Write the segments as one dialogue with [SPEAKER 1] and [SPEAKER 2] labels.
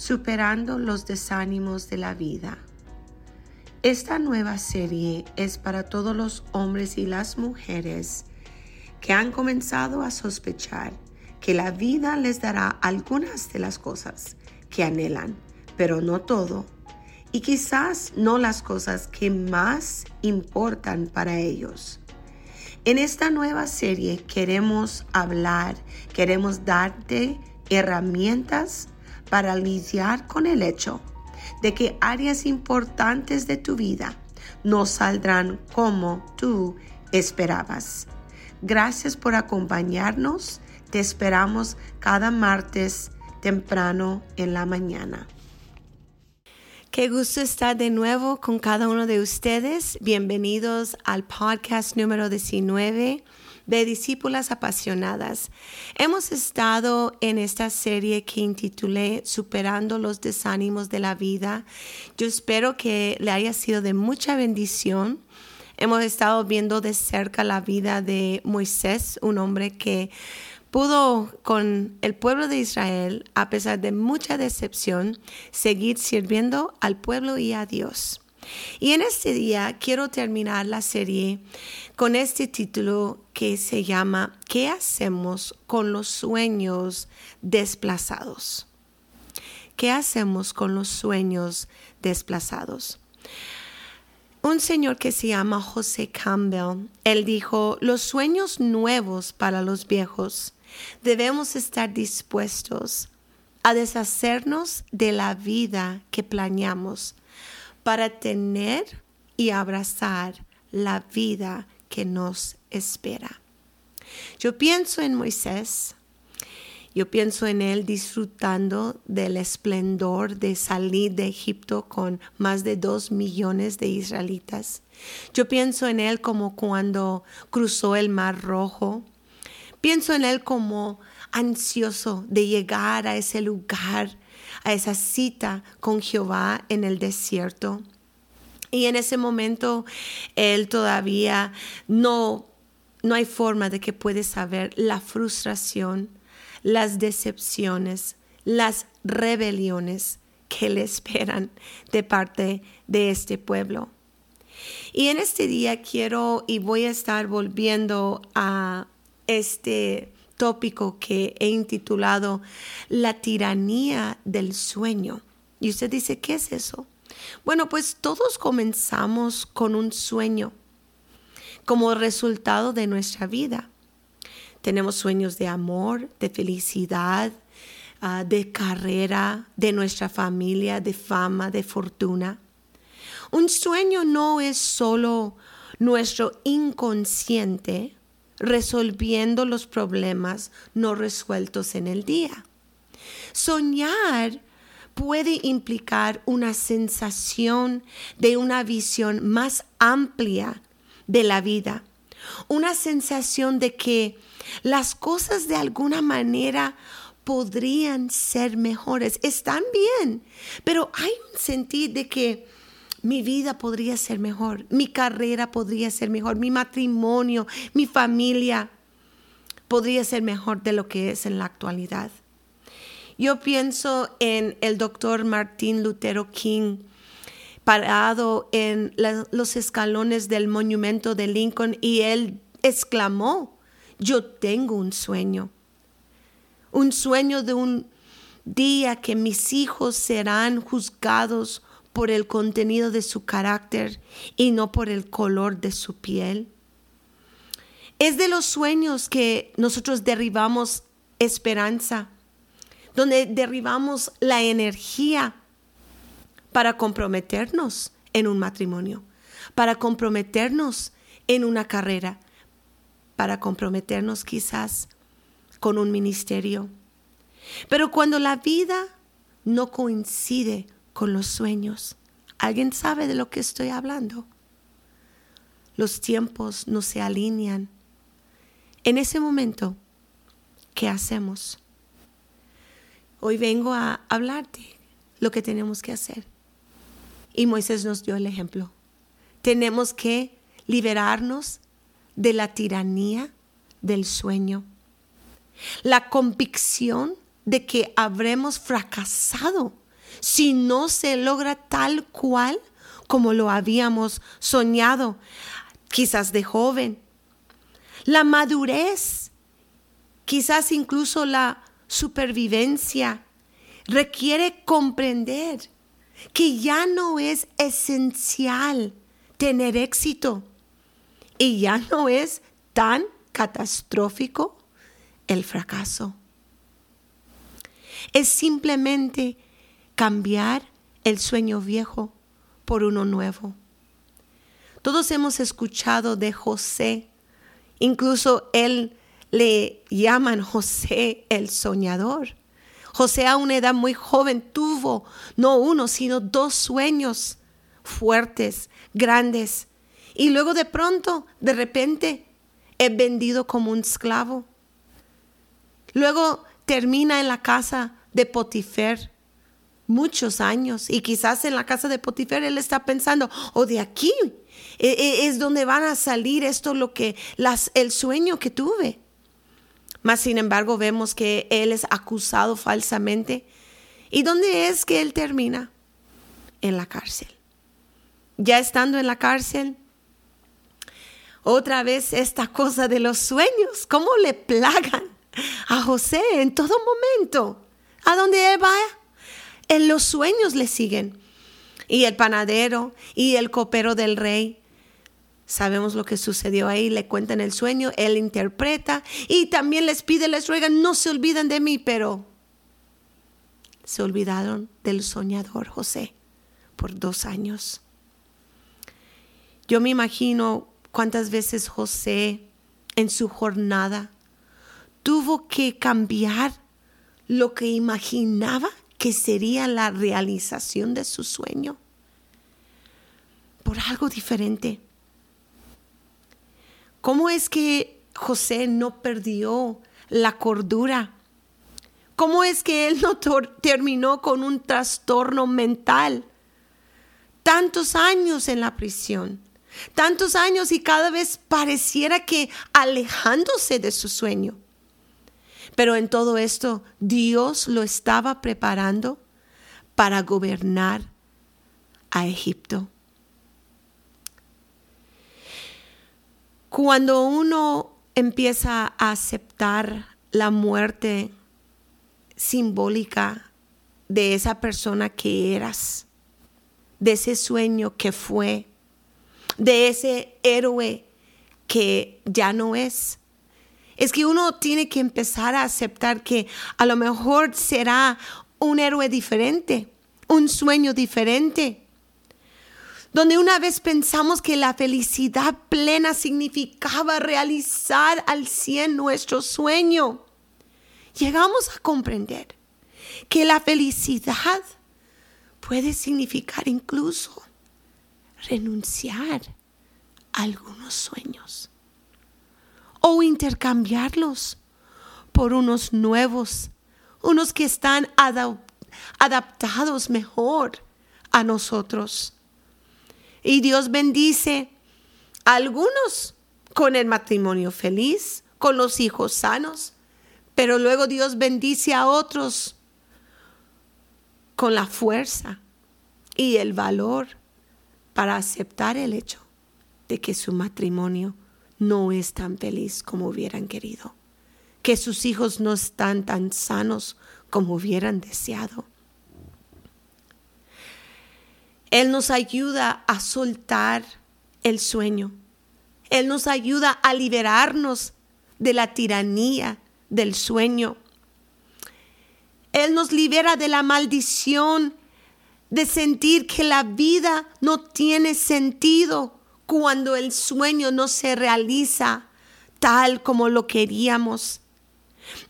[SPEAKER 1] Superando los desánimos de la vida. Esta nueva serie es para todos los hombres y las mujeres que han comenzado a sospechar que la vida les dará algunas de las cosas que anhelan, pero no todo, y quizás no las cosas que más importan para ellos. En esta nueva serie queremos hablar, queremos darte herramientas para lidiar con el hecho de que áreas importantes de tu vida no saldrán como tú esperabas. Gracias por acompañarnos. Te esperamos cada martes temprano en la mañana. Qué gusto estar de nuevo con cada uno de ustedes. Bienvenidos al podcast número 19 de discípulas apasionadas. Hemos estado en esta serie que intitulé Superando los desánimos de la vida. Yo espero que le haya sido de mucha bendición. Hemos estado viendo de cerca la vida de Moisés, un hombre que pudo con el pueblo de Israel, a pesar de mucha decepción, seguir sirviendo al pueblo y a Dios. Y en este día quiero terminar la serie con este título que se llama ¿Qué hacemos con los sueños desplazados? ¿Qué hacemos con los sueños desplazados? Un señor que se llama José Campbell, él dijo, los sueños nuevos para los viejos, debemos estar dispuestos a deshacernos de la vida que planeamos para tener y abrazar la vida que nos espera. Yo pienso en Moisés, yo pienso en él disfrutando del esplendor de salir de Egipto con más de dos millones de israelitas. Yo pienso en él como cuando cruzó el Mar Rojo. Pienso en él como ansioso de llegar a ese lugar a esa cita con Jehová en el desierto. Y en ese momento él todavía no, no hay forma de que puede saber la frustración, las decepciones, las rebeliones que le esperan de parte de este pueblo. Y en este día quiero y voy a estar volviendo a este tópico que he intitulado La tiranía del sueño. Y usted dice, ¿qué es eso? Bueno, pues todos comenzamos con un sueño como resultado de nuestra vida. Tenemos sueños de amor, de felicidad, ah, de carrera, de nuestra familia, de fama, de fortuna. Un sueño no es solo nuestro inconsciente resolviendo los problemas no resueltos en el día. Soñar puede implicar una sensación de una visión más amplia de la vida, una sensación de que las cosas de alguna manera podrían ser mejores. Están bien, pero hay un sentido de que mi vida podría ser mejor, mi carrera podría ser mejor, mi matrimonio, mi familia podría ser mejor de lo que es en la actualidad. Yo pienso en el doctor Martín Lutero King, parado en los escalones del monumento de Lincoln y él exclamó, yo tengo un sueño, un sueño de un día que mis hijos serán juzgados por el contenido de su carácter y no por el color de su piel. Es de los sueños que nosotros derribamos esperanza, donde derribamos la energía para comprometernos en un matrimonio, para comprometernos en una carrera, para comprometernos quizás con un ministerio. Pero cuando la vida no coincide con los sueños. ¿Alguien sabe de lo que estoy hablando? Los tiempos no se alinean. En ese momento, ¿qué hacemos? Hoy vengo a hablarte lo que tenemos que hacer. Y Moisés nos dio el ejemplo. Tenemos que liberarnos de la tiranía del sueño. La convicción de que habremos fracasado si no se logra tal cual como lo habíamos soñado, quizás de joven. La madurez, quizás incluso la supervivencia, requiere comprender que ya no es esencial tener éxito y ya no es tan catastrófico el fracaso. Es simplemente cambiar el sueño viejo por uno nuevo. Todos hemos escuchado de José, incluso él le llaman José el soñador. José a una edad muy joven tuvo no uno, sino dos sueños fuertes, grandes. Y luego de pronto, de repente, es vendido como un esclavo. Luego termina en la casa de Potifer muchos años y quizás en la casa de Potifer él está pensando, o oh, de aquí e, e, es donde van a salir esto lo que las el sueño que tuve. Mas sin embargo vemos que él es acusado falsamente. ¿Y dónde es que él termina? En la cárcel. Ya estando en la cárcel, otra vez esta cosa de los sueños, cómo le plagan a José en todo momento. A donde él vaya, en los sueños le siguen. Y el panadero y el copero del rey Sabemos lo que sucedió ahí, le cuentan el sueño, él interpreta y también les pide, les ruega, no se olviden de mí, pero se olvidaron del soñador José por dos años. Yo me imagino cuántas veces José en su jornada tuvo que cambiar lo que imaginaba que sería la realización de su sueño por algo diferente. ¿Cómo es que José no perdió la cordura? ¿Cómo es que él no terminó con un trastorno mental? Tantos años en la prisión, tantos años y cada vez pareciera que alejándose de su sueño. Pero en todo esto Dios lo estaba preparando para gobernar a Egipto. Cuando uno empieza a aceptar la muerte simbólica de esa persona que eras, de ese sueño que fue, de ese héroe que ya no es. Es que uno tiene que empezar a aceptar que a lo mejor será un héroe diferente, un sueño diferente, donde una vez pensamos que la felicidad plena significaba realizar al cien nuestro sueño, llegamos a comprender que la felicidad puede significar incluso renunciar a algunos sueños o intercambiarlos por unos nuevos, unos que están adaptados mejor a nosotros. Y Dios bendice a algunos con el matrimonio feliz, con los hijos sanos, pero luego Dios bendice a otros con la fuerza y el valor para aceptar el hecho de que su matrimonio no es tan feliz como hubieran querido, que sus hijos no están tan sanos como hubieran deseado. Él nos ayuda a soltar el sueño. Él nos ayuda a liberarnos de la tiranía del sueño. Él nos libera de la maldición de sentir que la vida no tiene sentido cuando el sueño no se realiza tal como lo queríamos.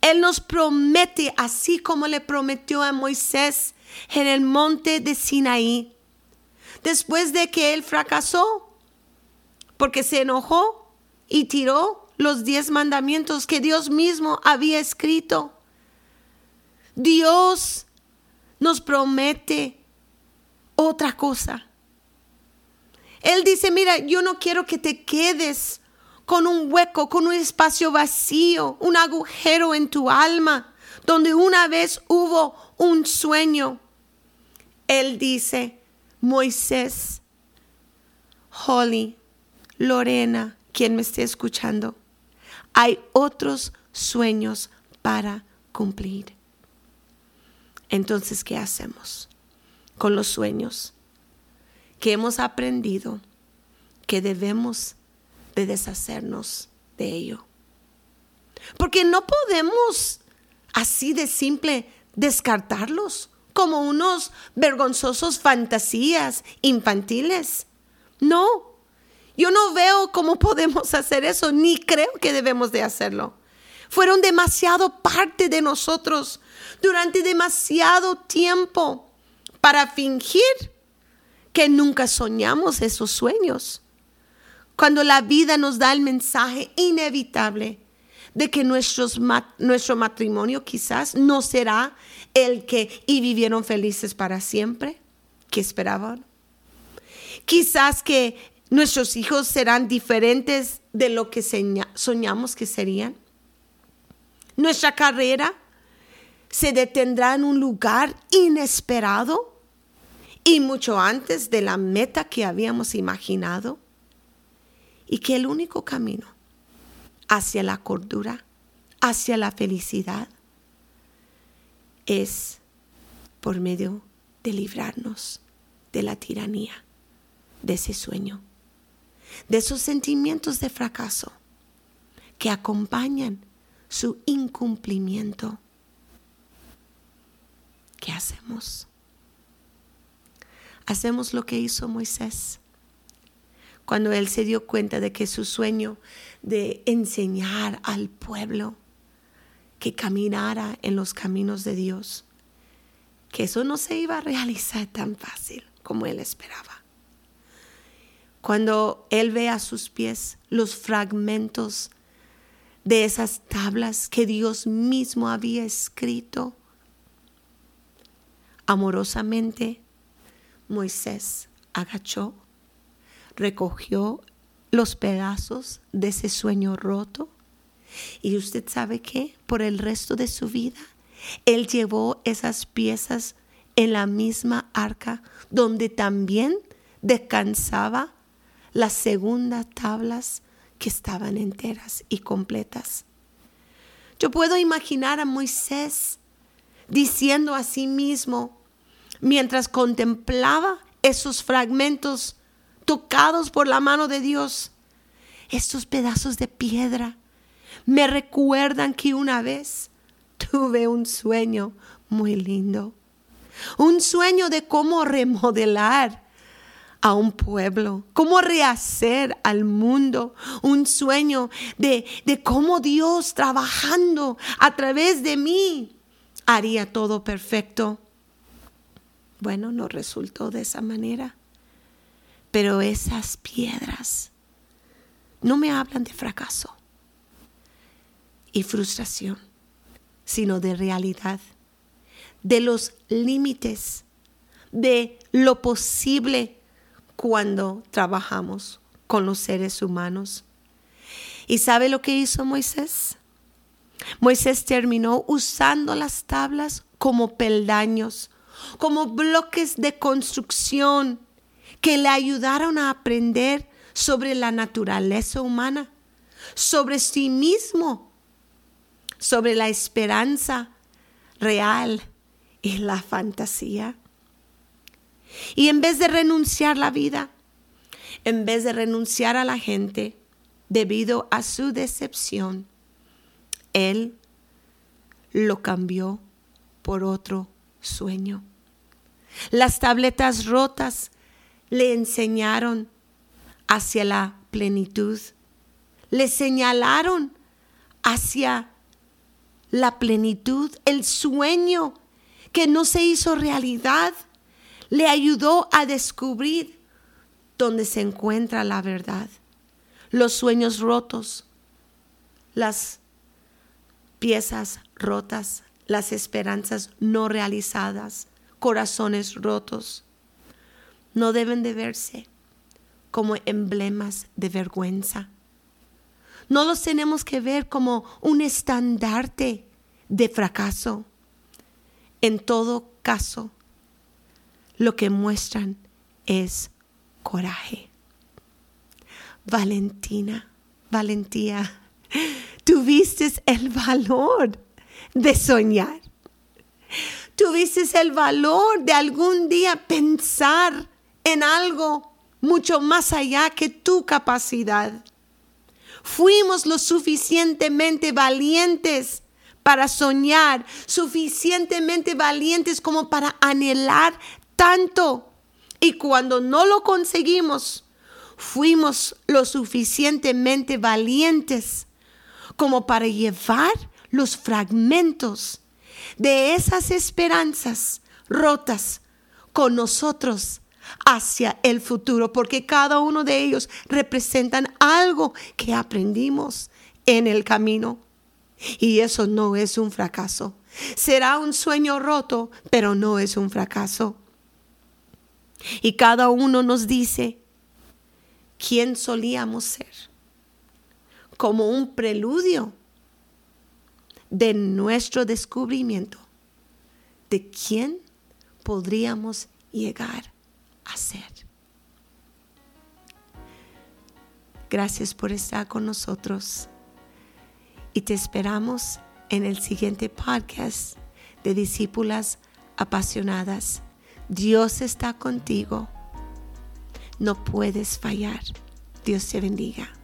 [SPEAKER 1] Él nos promete, así como le prometió a Moisés en el monte de Sinaí, después de que él fracasó, porque se enojó y tiró los diez mandamientos que Dios mismo había escrito. Dios nos promete otra cosa. Él dice, mira, yo no quiero que te quedes con un hueco, con un espacio vacío, un agujero en tu alma, donde una vez hubo un sueño. Él dice, Moisés, Holly, Lorena, quien me esté escuchando, hay otros sueños para cumplir. Entonces, ¿qué hacemos con los sueños que hemos aprendido que debemos de deshacernos de ello? Porque no podemos así de simple descartarlos como unos vergonzosos fantasías infantiles. No, yo no veo cómo podemos hacer eso, ni creo que debemos de hacerlo. Fueron demasiado parte de nosotros durante demasiado tiempo para fingir que nunca soñamos esos sueños. Cuando la vida nos da el mensaje inevitable de que nuestro matrimonio quizás no será el que y vivieron felices para siempre que esperaban. Quizás que nuestros hijos serán diferentes de lo que soñamos que serían. Nuestra carrera se detendrá en un lugar inesperado y mucho antes de la meta que habíamos imaginado. Y que el único camino hacia la cordura, hacia la felicidad, es por medio de librarnos de la tiranía, de ese sueño, de esos sentimientos de fracaso que acompañan su incumplimiento. ¿Qué hacemos? Hacemos lo que hizo Moisés cuando él se dio cuenta de que su sueño de enseñar al pueblo que caminara en los caminos de Dios, que eso no se iba a realizar tan fácil como él esperaba. Cuando él ve a sus pies los fragmentos de esas tablas que Dios mismo había escrito, amorosamente Moisés agachó recogió los pedazos de ese sueño roto. Y usted sabe que por el resto de su vida, él llevó esas piezas en la misma arca donde también descansaba las segundas tablas que estaban enteras y completas. Yo puedo imaginar a Moisés diciendo a sí mismo, mientras contemplaba esos fragmentos tocados por la mano de Dios. Estos pedazos de piedra me recuerdan que una vez tuve un sueño muy lindo. Un sueño de cómo remodelar a un pueblo, cómo rehacer al mundo, un sueño de, de, cómo Dios trabajando a través de mí haría todo perfecto. Bueno, no resultó de esa manera. Pero esas piedras no me hablan de fracaso y frustración, sino de realidad, de los límites, de lo posible cuando trabajamos con los seres humanos. ¿Y sabe lo que hizo Moisés? Moisés terminó usando las tablas como peldaños, como bloques de construcción que le ayudaron a aprender sobre la naturaleza humana, sobre sí mismo, sobre la esperanza real y la fantasía. Y en vez de renunciar la vida, en vez de renunciar a la gente debido a su decepción, él lo cambió por otro sueño. Las tabletas rotas le enseñaron hacia la plenitud, le señalaron hacia la plenitud, el sueño que no se hizo realidad, le ayudó a descubrir dónde se encuentra la verdad, los sueños rotos, las piezas rotas, las esperanzas no realizadas, corazones rotos no deben de verse como emblemas de vergüenza. No los tenemos que ver como un estandarte de fracaso. En todo caso, lo que muestran es coraje. Valentina, valentía, tuviste el valor de soñar. Tuviste el valor de algún día pensar en algo mucho más allá que tu capacidad. Fuimos lo suficientemente valientes para soñar, suficientemente valientes como para anhelar tanto. Y cuando no lo conseguimos, fuimos lo suficientemente valientes como para llevar los fragmentos de esas esperanzas rotas con nosotros hacia el futuro, porque cada uno de ellos representan algo que aprendimos en el camino. Y eso no es un fracaso. Será un sueño roto, pero no es un fracaso. Y cada uno nos dice quién solíamos ser, como un preludio de nuestro descubrimiento de quién podríamos llegar a ser. Gracias por estar con nosotros y te esperamos en el siguiente podcast de Discípulas Apasionadas. Dios está contigo. No puedes fallar. Dios te bendiga.